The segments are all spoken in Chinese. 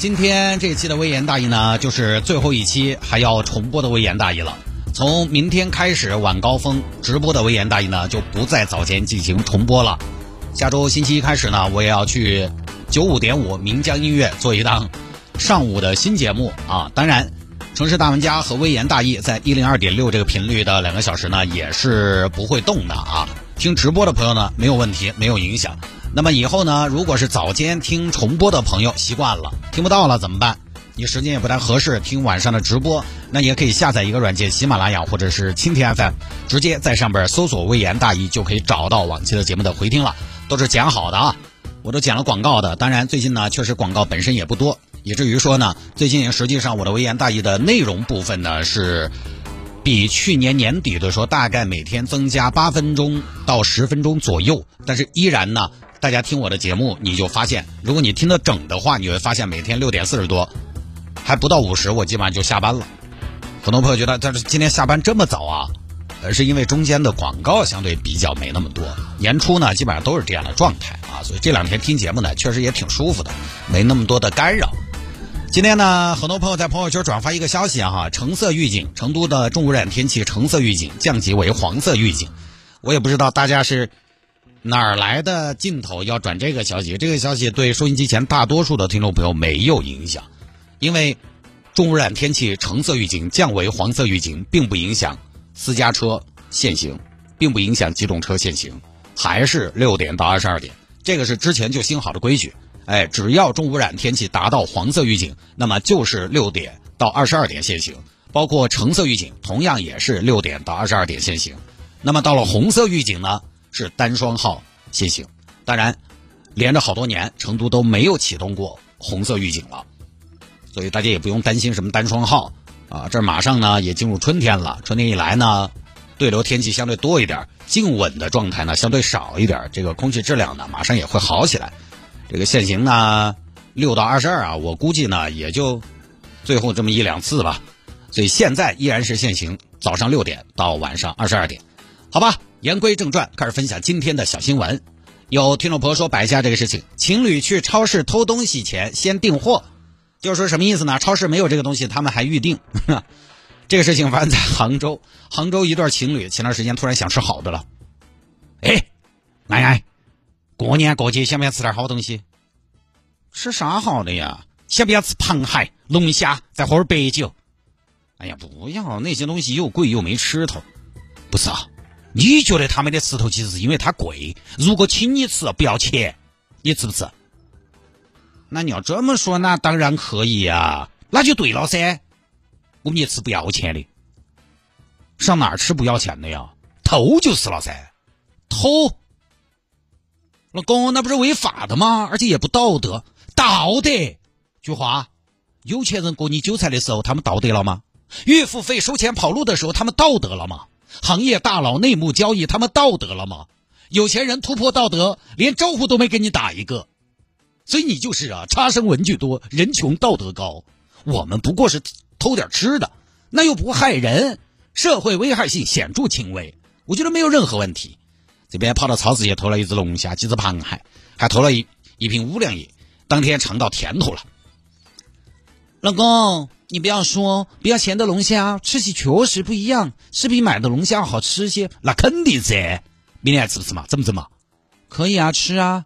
今天这期的微言大义呢，就是最后一期还要重播的微言大义了。从明天开始，晚高峰直播的微言大义呢，就不在早间进行重播了。下周星期一开始呢，我也要去九五点五岷江音乐做一档上午的新节目啊。当然，城市大玩家和微言大义在一零二点六这个频率的两个小时呢，也是不会动的啊。听直播的朋友呢，没有问题，没有影响。那么以后呢，如果是早间听重播的朋友习惯了，听不到了怎么办？你时间也不太合适听晚上的直播，那也可以下载一个软件，喜马拉雅或者是蜻蜓 FM，直接在上边搜索“微言大义”就可以找到往期的节目的回听了，都是剪好的啊，我都剪了广告的。当然最近呢，确实广告本身也不多，以至于说呢，最近实际上我的“微言大义”的内容部分呢是比去年年底的时候大概每天增加八分钟到十分钟左右，但是依然呢。大家听我的节目，你就发现，如果你听得整的话，你会发现每天六点四十多，还不到五十，我基本上就下班了。很多朋友觉得，但是今天下班这么早啊，呃，是因为中间的广告相对比较没那么多。年初呢，基本上都是这样的状态啊，所以这两天听节目呢，确实也挺舒服的，没那么多的干扰。今天呢，很多朋友在朋友圈转发一个消息哈，橙色预警，成都的重污染天气橙色预警降级为黄色预警。我也不知道大家是。哪儿来的劲头要转这个消息？这个消息对收音机前大多数的听众朋友没有影响，因为重污染天气橙色预警降为黄色预警，并不影响私家车限行，并不影响机动车限行，还是六点到二十二点。这个是之前就兴好的规矩。哎，只要重污染天气达到黄色预警，那么就是六点到二十二点限行，包括橙色预警同样也是六点到二十二点限行。那么到了红色预警呢？是单双号限行，当然，连着好多年，成都都没有启动过红色预警了，所以大家也不用担心什么单双号啊。这马上呢也进入春天了，春天一来呢，对流天气相对多一点，静稳的状态呢相对少一点，这个空气质量呢马上也会好起来。这个限行呢六到二十二啊，我估计呢也就最后这么一两次吧，所以现在依然是限行，早上六点到晚上二十二点，好吧。言归正传，开始分享今天的小新闻。有听众朋友说摆下这个事情：情侣去超市偷东西前先订货，就是说什么意思呢？超市没有这个东西，他们还预定。这个事情发生在杭州，杭州一对情侣前段时间突然想吃好的了。哎，奶奶，过年过节想不想吃点好东西？吃啥好的呀？想不想吃螃蟹、龙虾，再喝点白酒？哎呀，不要那些东西又贵又没吃头。不是啊。你觉得他们的石头其实是因为它贵？如果请你吃不要钱，你吃不吃？那你要这么说，那当然可以呀，那就对了噻。我们也吃不要钱的，上哪儿吃不要钱的呀？偷就是了噻，偷。老公，那不是违法的吗？而且也不道德，道德。句话，有钱人割你韭菜的时候，他们道德了吗？岳父费收钱跑路的时候，他们道德了吗？行业大佬内幕交易，他们道德了吗？有钱人突破道德，连招呼都没给你打一个，所以你就是啊，差生文具多，人穷道德高。我们不过是偷点吃的，那又不害人，社会危害性显著轻微，我觉得没有任何问题。这边跑到超市去偷了一只龙虾，几只螃蟹，还偷了一一瓶五粮液，当天尝到甜头了。老公。你不要说，不要钱的龙虾吃起确实不一样，是比买的龙虾好吃些。那肯定噻，明年吃不吃嘛？怎么整嘛？可以啊，吃啊。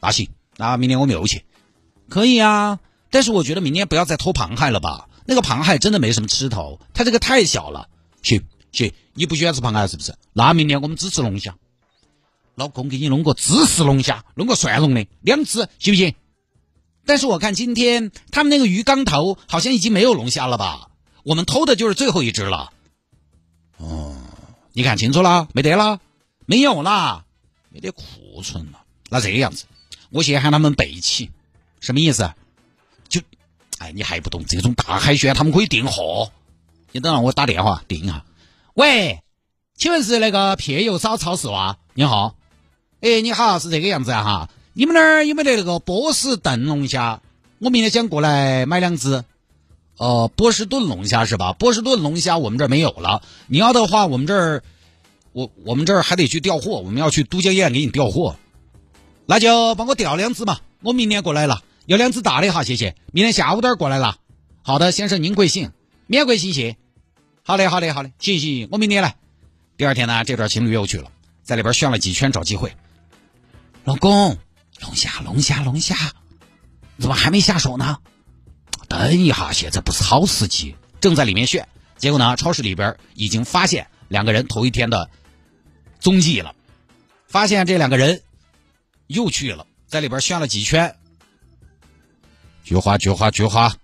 那行，那明年我们又去。可以啊，但是我觉得明年不要再偷螃蟹了吧？那个螃蟹真的没什么吃头，它这个太小了。行行，你不喜欢吃螃蟹是不是？那明年我们只吃龙虾。老公给你弄个芝士龙虾，弄个蒜蓉的，两只行不行？但是我看今天他们那个鱼缸头好像已经没有龙虾了吧？我们偷的就是最后一只了。哦，你看清楚了没得了？没有啦，没得库存了。那这个样子，我先喊他们备起，什么意思？就，哎，你还不懂这种大海鲜，他们可以订货。你等让我打电话订一下。喂，请问是那个撇油烧超市哇？你好，哎，你好，是这个样子啊哈。你们那儿有没得那个波士顿龙虾？我明天想过来买两只。哦，波士顿龙虾是吧？波士顿龙虾我们这儿没有了。你要的话，我们这儿，我我们这儿还得去调货，我们要去都江堰给你调货。那就帮我调两只嘛，我明天过来了，要两只大的哈，谢谢。明天下午点过来了。好的，先生您贵姓？免贵姓谢。好嘞，好嘞，好嘞，行行，我明天来。第二天呢，这对情侣又去了，在里边旋了几圈找机会。老公，龙虾，龙虾，龙虾，怎么还没下手呢？等一下，现在不是好时机，正在里面炫。结果呢，超市里边已经发现两个人头一天的踪迹了，发现这两个人又去了，在里边炫了几圈。菊花，菊花，菊花，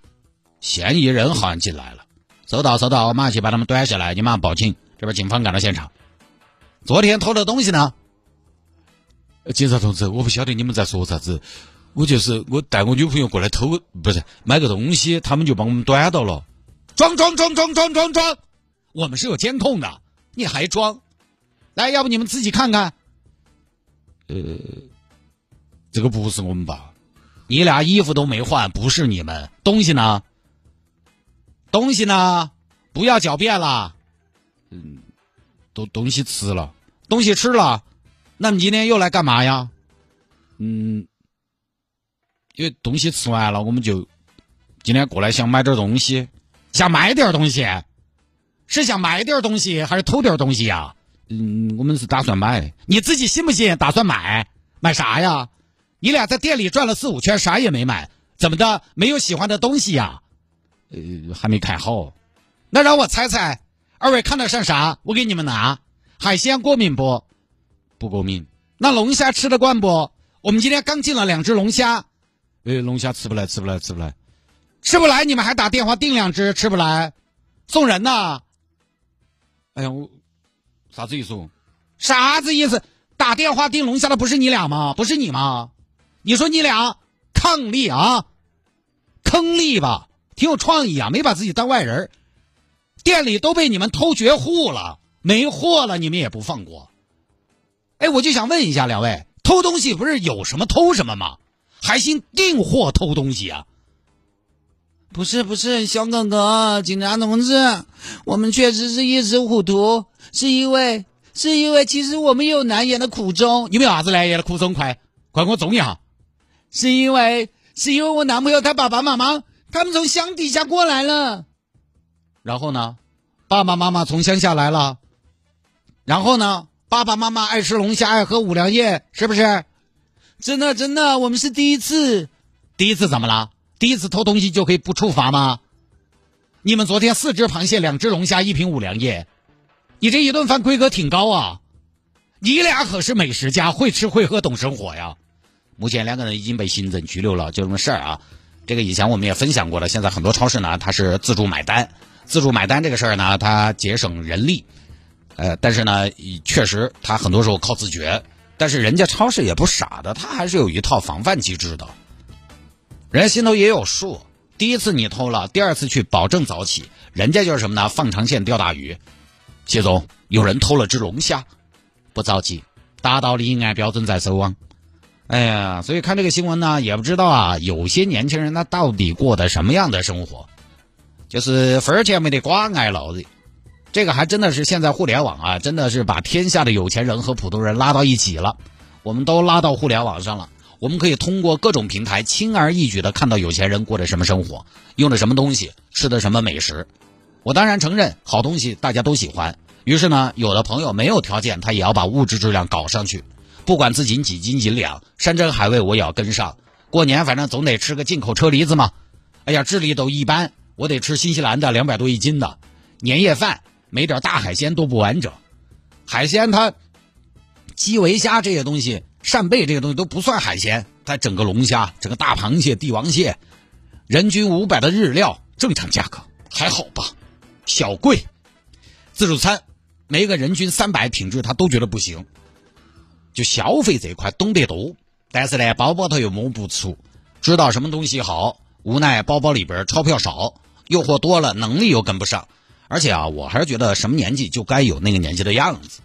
嫌疑人好像进来了。收到，收到，我马上去把他们端下来，你马上报警。这边警方赶到现场。昨天偷的东西呢？警察同志，我不晓得你们在说啥子。我就是我带我女朋友过来偷，不是买个东西，他们就帮我们端到了。装装装装装装装，我们是有监控的，你还装？来，要不你们自己看看。呃，这个不是我们吧？你俩衣服都没换，不是你们。东西呢？东西呢？不要狡辩了。嗯，都东西吃了，东西吃了，那么今天又来干嘛呀？嗯。因为东西吃完了，我们就今天过来想买点东西，想买点东西，是想买点东西还是偷点东西呀？嗯，我们是打算买。你自己信不信？打算买？买啥呀？你俩在店里转了四五圈，啥也没买，怎么的？没有喜欢的东西呀？呃，还没看好。那让我猜猜，二位看得上啥？我给你们拿。海鲜过敏不？不过敏。那龙虾吃得惯不？我们今天刚进了两只龙虾。哎，龙虾吃不来，吃不来，吃不来，吃不来！你们还打电话订两只，吃不来，送人呐！哎呀，我啥子意思？啥子意思？打电话订龙虾的不是你俩吗？不是你吗？你说你俩抗力啊，坑力吧，挺有创意啊，没把自己当外人。店里都被你们偷绝户了，没货了，你们也不放过。哎，我就想问一下两位，偷东西不是有什么偷什么吗？还兴订货偷东西啊？不是不是，小哥哥，警察同志，我们确实是一时糊涂，是因为是因为其实我们有难言的苦衷。你们有啥子难言的苦衷？快快给我中一下！是因为是因为我男朋友他爸爸妈妈他们从乡底下过来了。然后呢？爸爸妈妈从乡下来了。然后呢？爸爸妈妈爱吃龙虾，爱喝五粮液，是不是？真的真的，我们是第一次，第一次怎么了？第一次偷东西就可以不处罚吗？你们昨天四只螃蟹、两只龙虾、一瓶五粮液，你这一顿饭规格挺高啊！你俩可是美食家，会吃会喝懂生活呀！目前两个人已经被行政拘留了，就这么事儿啊。这个以前我们也分享过了，现在很多超市呢，它是自助买单，自助买单这个事儿呢，它节省人力，呃，但是呢，确实他很多时候靠自觉。但是人家超市也不傻的，他还是有一套防范机制的。人家心头也有数，第一次你偷了，第二次去保证早起。人家就是什么呢？放长线钓大鱼。谢总，有人偷了只龙虾，不着急，达到立案标准再收网。哎呀，所以看这个新闻呢，也不知道啊，有些年轻人他到底过的什么样的生活？就是分儿钱没得瓜挨老的。这个还真的是现在互联网啊，真的是把天下的有钱人和普通人拉到一起了。我们都拉到互联网上了，我们可以通过各种平台轻而易举的看到有钱人过着什么生活，用的什么东西，吃的什么美食。我当然承认好东西大家都喜欢，于是呢，有的朋友没有条件，他也要把物质质量搞上去，不管自己几斤几两，山珍海味我也要跟上。过年反正总得吃个进口车厘子嘛。哎呀，智力都一般，我得吃新西兰的两百多一斤的年夜饭。没点大海鲜都不完整，海鲜它基围虾这些东西，扇贝这些东西都不算海鲜。它整个龙虾、整个大螃蟹、帝王蟹，人均五百的日料，正常价格还好吧？小贵，自助餐每个人均三百，品质他都觉得不行。就消费这块懂得多，但是呢，包包头又摸不出，知道什么东西好，无奈包包里边钞票少，诱惑多了，能力又跟不上。而且啊，我还是觉得什么年纪就该有那个年纪的样子，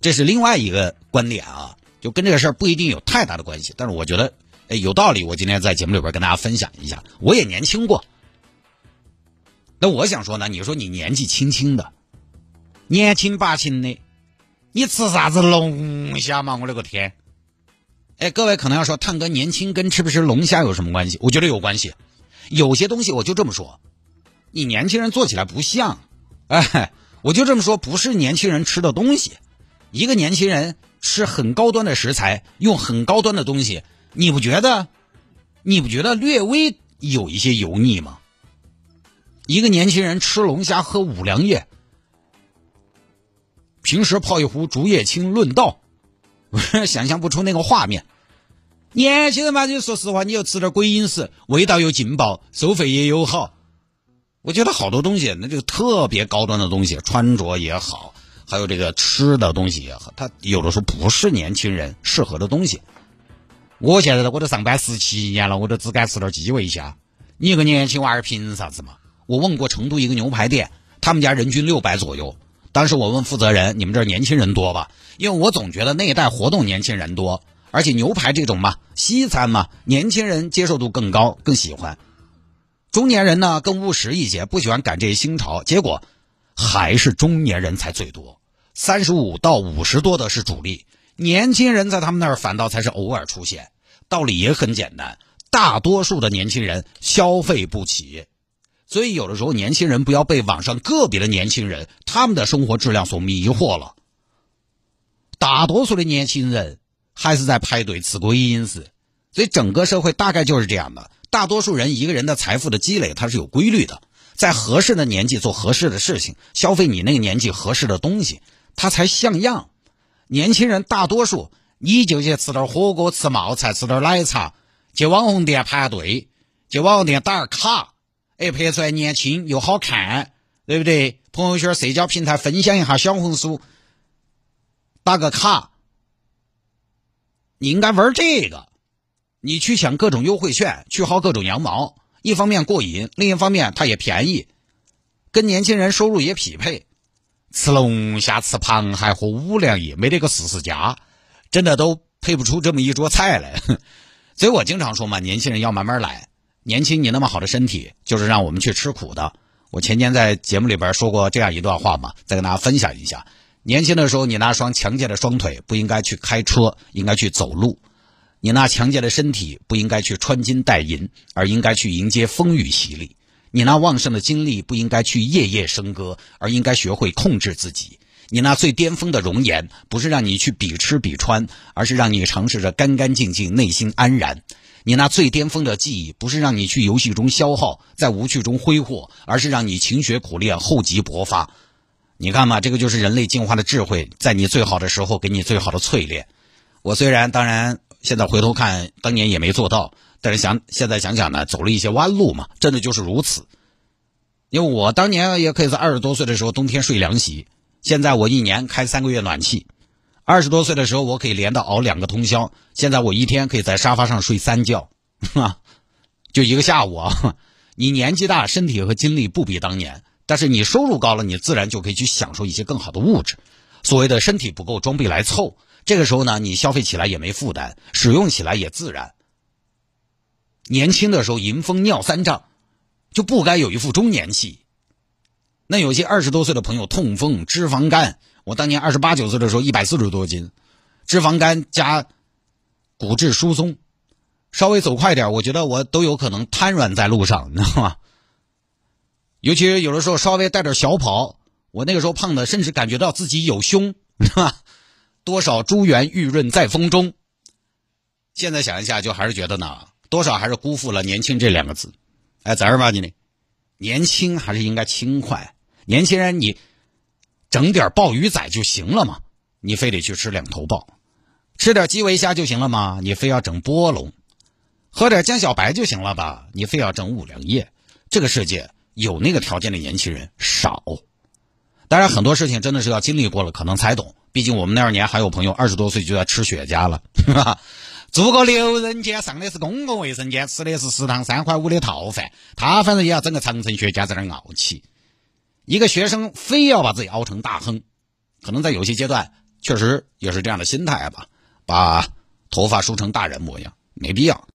这是另外一个观点啊，就跟这个事儿不一定有太大的关系。但是我觉得，哎，有道理。我今天在节目里边跟大家分享一下，我也年轻过。那我想说呢，你说你年纪轻轻的，年轻八轻的，你吃啥子龙虾嘛？我勒个天！哎，各位可能要说，探哥年轻跟吃不吃龙虾有什么关系？我觉得有关系。有些东西我就这么说。你年轻人做起来不像，哎，我就这么说，不是年轻人吃的东西。一个年轻人吃很高端的食材，用很高端的东西，你不觉得？你不觉得略微有一些油腻吗？一个年轻人吃龙虾喝五粮液，平时泡一壶竹叶青论道，想象不出那个画面。年轻人嘛，就说实话，你就吃点鬼饮食，味道又劲爆，收费也友好。我觉得好多东西，那就特别高端的东西，穿着也好，还有这个吃的东西也好，它有的时候不是年轻人适合的东西。我现在我都上班十七年了，我都只敢吃点鸡尾虾。你一个年轻娃儿凭啥子嘛？我问过成都一个牛排店，他们家人均六百左右。当时我问负责人：“你们这儿年轻人多吧？”因为我总觉得那一带活动年轻人多，而且牛排这种嘛，西餐嘛，年轻人接受度更高，更喜欢。中年人呢更务实一些，不喜欢赶这些新潮，结果还是中年人才最多，三十五到五十多的是主力，年轻人在他们那儿反倒才是偶尔出现。道理也很简单，大多数的年轻人消费不起，所以有的时候年轻人不要被网上个别的年轻人他们的生活质量所迷惑了。大多数的年轻人还是在排队吃鬼饮食，所以整个社会大概就是这样的。大多数人一个人的财富的积累，它是有规律的，在合适的年纪做合适的事情，消费你那个年纪合适的东西，它才像样。年轻人大多数，你就去吃点火锅、吃冒菜、吃点奶茶，去网红店排队，去网红店打个卡，哎，拍出来年轻又好看，对不对？朋友圈、社交平台分享一下，小红书打个卡，你应该玩这个。你去抢各种优惠券，去薅各种羊毛，一方面过瘾，另一方面它也便宜，跟年轻人收入也匹配。吃龙虾、吃螃蟹和五粮液，没得个四十家，真的都配不出这么一桌菜来。所以我经常说嘛，年轻人要慢慢来。年轻，你那么好的身体，就是让我们去吃苦的。我前天在节目里边说过这样一段话嘛，再跟大家分享一下。年轻的时候，你那双强健的双腿不应该去开车，应该去走路。你那强健的身体不应该去穿金戴银，而应该去迎接风雨洗礼；你那旺盛的精力不应该去夜夜笙歌，而应该学会控制自己；你那最巅峰的容颜不是让你去比吃比穿，而是让你尝试着干干净净、内心安然；你那最巅峰的记忆不是让你去游戏中消耗，在无趣中挥霍，而是让你勤学苦练、厚积薄发。你看嘛，这个就是人类进化的智慧，在你最好的时候给你最好的淬炼。我虽然当然。现在回头看，当年也没做到，但是想现在想想呢，走了一些弯路嘛，真的就是如此。因为我当年也可以在二十多岁的时候冬天睡凉席，现在我一年开三个月暖气。二十多岁的时候我可以连到熬两个通宵，现在我一天可以在沙发上睡三觉，就一个下午啊。你年纪大，身体和精力不比当年，但是你收入高了，你自然就可以去享受一些更好的物质。所谓的身体不够，装备来凑。这个时候呢，你消费起来也没负担，使用起来也自然。年轻的时候迎风尿三丈，就不该有一副中年气。那有些二十多岁的朋友痛风、脂肪肝，我当年二十八九岁的时候一百四十多斤，脂肪肝加骨质疏松，稍微走快点，我觉得我都有可能瘫软在路上，你知道吗？尤其是有的时候稍微带点小跑，我那个时候胖的，甚至感觉到自己有胸，是吧？多少珠圆玉润在风中。现在想一下，就还是觉得呢，多少还是辜负了“年轻”这两个字。哎，咋儿吧你呢？年轻还是应该轻快。年轻人，你整点鲍鱼仔就行了嘛？你非得去吃两头鲍，吃点基围虾就行了嘛？你非要整波龙，喝点江小白就行了吧？你非要整五粮液？这个世界有那个条件的年轻人少。当然，很多事情真的是要经历过了，可能才懂。毕竟我们那二年还有朋友二十多岁就在吃雪茄了，住个六人间，上的是公共卫生间，吃的是食堂三块五的套饭，他反正也要整个长城雪茄在那傲气。一个学生非要把自己熬成大亨，可能在有些阶段确实也是这样的心态吧，把头发梳成大人模样，没必要。